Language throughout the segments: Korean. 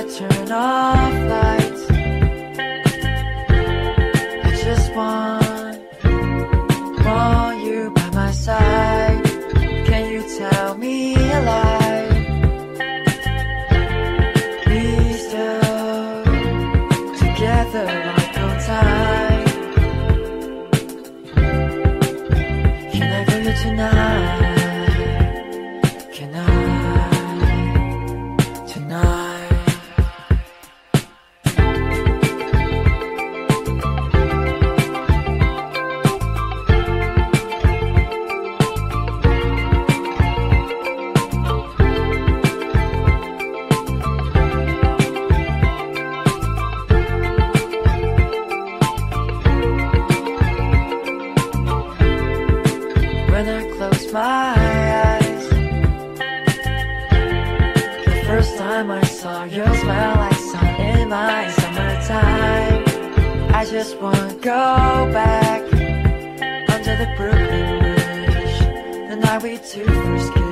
I turn off lights. I just want, want you by my side. Can you tell me a lie? just wanna go back under the Brooklyn Bridge, the night we two first kissed.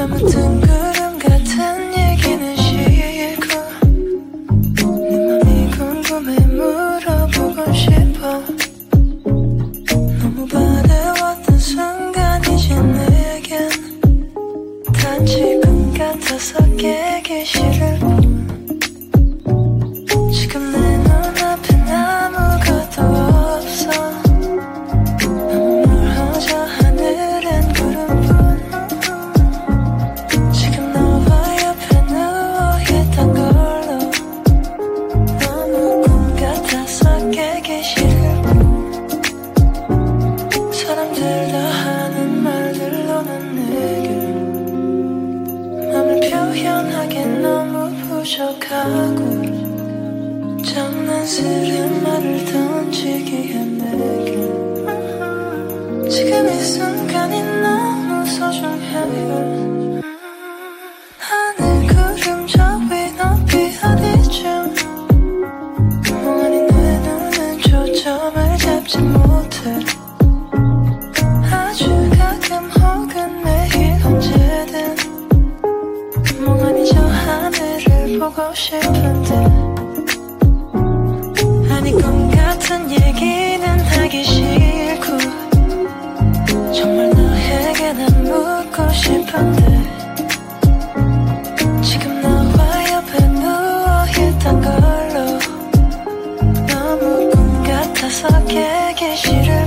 아무튼 그 아주 가끔 혹은 매일 언제든 멍하니 저 하늘을 보고 싶은데. 아니 꿈 같은 얘기는 하기 싫고 정말 너에게 난 묻고 싶은데. 지금 나와 옆에 누워있던 걸로 너무 꿈 같아서 깨기 싫어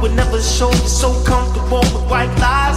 were never you so comfortable with white lies.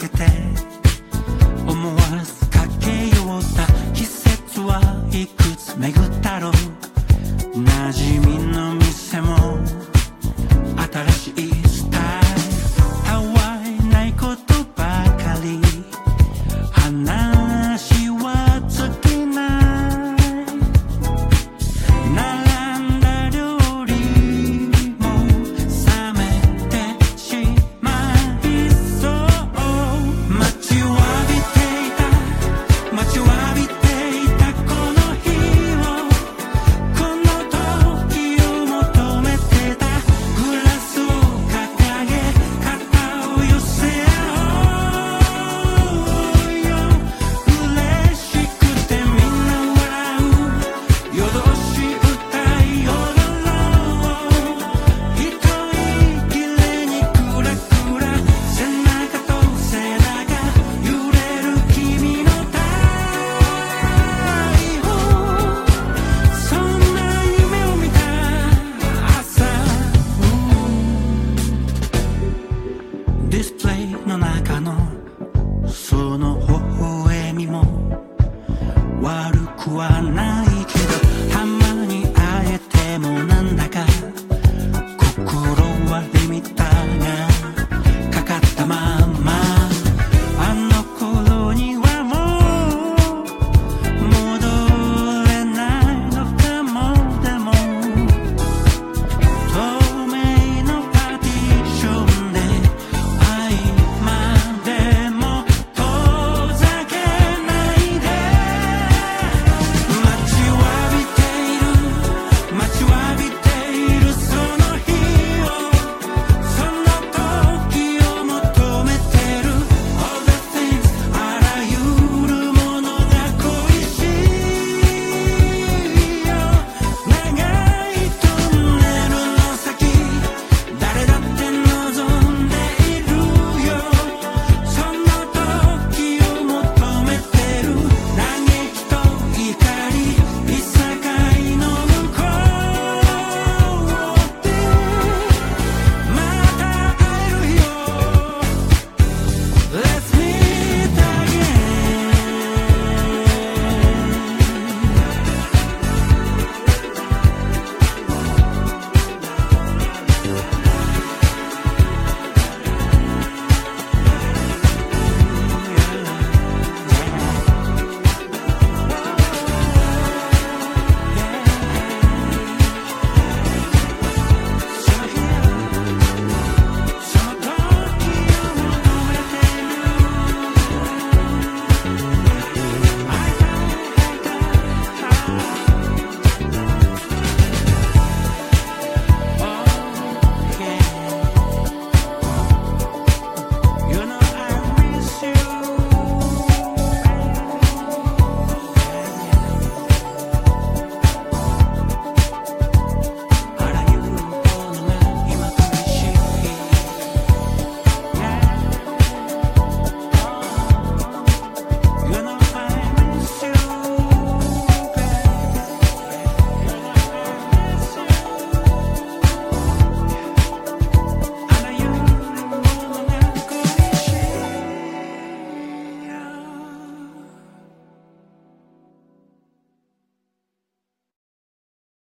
que te